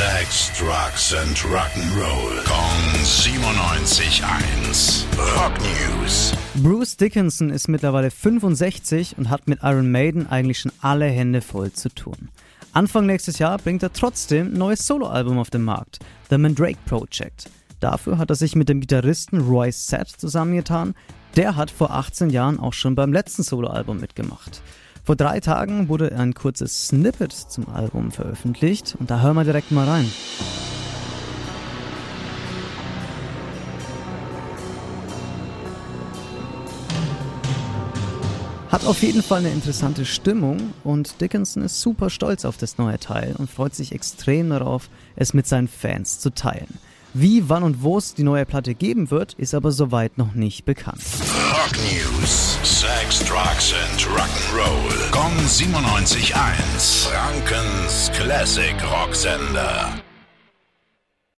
Sex, Drugs and Rock'n'Roll. Kong 97.1. Rock News. Bruce Dickinson ist mittlerweile 65 und hat mit Iron Maiden eigentlich schon alle Hände voll zu tun. Anfang nächstes Jahr bringt er trotzdem ein neues Soloalbum auf den Markt, The Mandrake Project. Dafür hat er sich mit dem Gitarristen Roy Sett zusammengetan. Der hat vor 18 Jahren auch schon beim letzten Soloalbum mitgemacht. Vor drei Tagen wurde ein kurzes Snippet zum Album veröffentlicht und da hören wir direkt mal rein. Hat auf jeden Fall eine interessante Stimmung und Dickinson ist super stolz auf das neue Teil und freut sich extrem darauf, es mit seinen Fans zu teilen. Wie, wann und wo es die neue Platte geben wird, ist aber soweit noch nicht bekannt. Rock News. Sex, Drugs and Rock'n'Roll. Kong 97.1. Frankens Classic Rocksender.